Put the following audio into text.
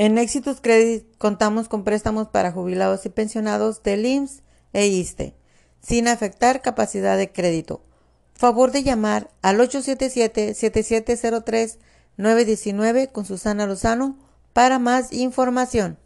En Exitus Credit contamos con préstamos para jubilados y pensionados del IMSS e ISTE, sin afectar capacidad de crédito. Favor de llamar al 877-7703-919 con Susana Lozano para más información.